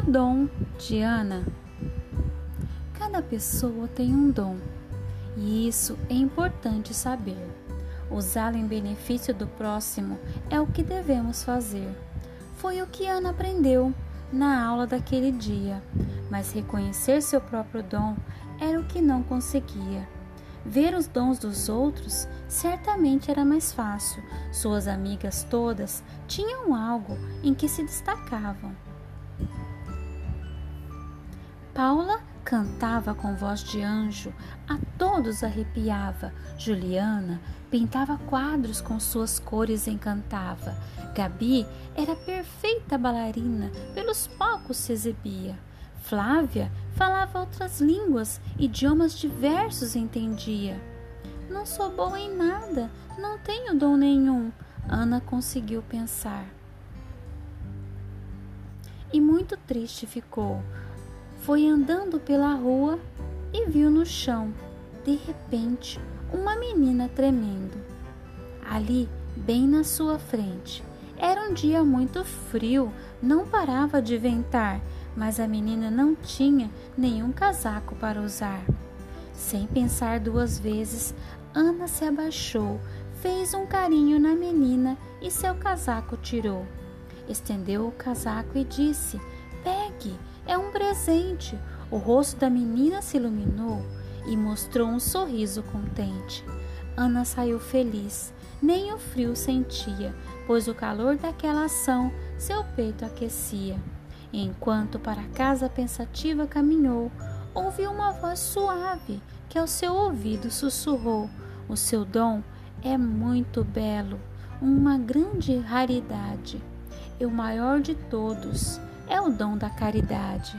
O dom de Ana. Cada pessoa tem um dom, e isso é importante saber. Usá-lo em benefício do próximo é o que devemos fazer. Foi o que Ana aprendeu na aula daquele dia, mas reconhecer seu próprio dom era o que não conseguia. Ver os dons dos outros certamente era mais fácil. Suas amigas todas tinham algo em que se destacavam. Paula cantava com voz de anjo, a todos arrepiava. Juliana pintava quadros com suas cores encantava. Gabi era perfeita bailarina, pelos palcos se exibia. Flávia falava outras línguas, idiomas diversos entendia. Não sou boa em nada, não tenho dom nenhum, Ana conseguiu pensar. E muito triste ficou. Foi andando pela rua e viu no chão, de repente, uma menina tremendo. Ali, bem na sua frente. Era um dia muito frio, não parava de ventar mas a menina não tinha nenhum casaco para usar. Sem pensar duas vezes, Ana se abaixou, fez um carinho na menina e seu casaco tirou. Estendeu o casaco e disse: É um presente. O rosto da menina se iluminou e mostrou um sorriso contente. Ana saiu feliz, nem o frio sentia, pois o calor daquela ação seu peito aquecia. Enquanto para casa pensativa caminhou, ouviu uma voz suave que ao seu ouvido sussurrou: O seu dom é muito belo, uma grande raridade, e o maior de todos é o dom da caridade.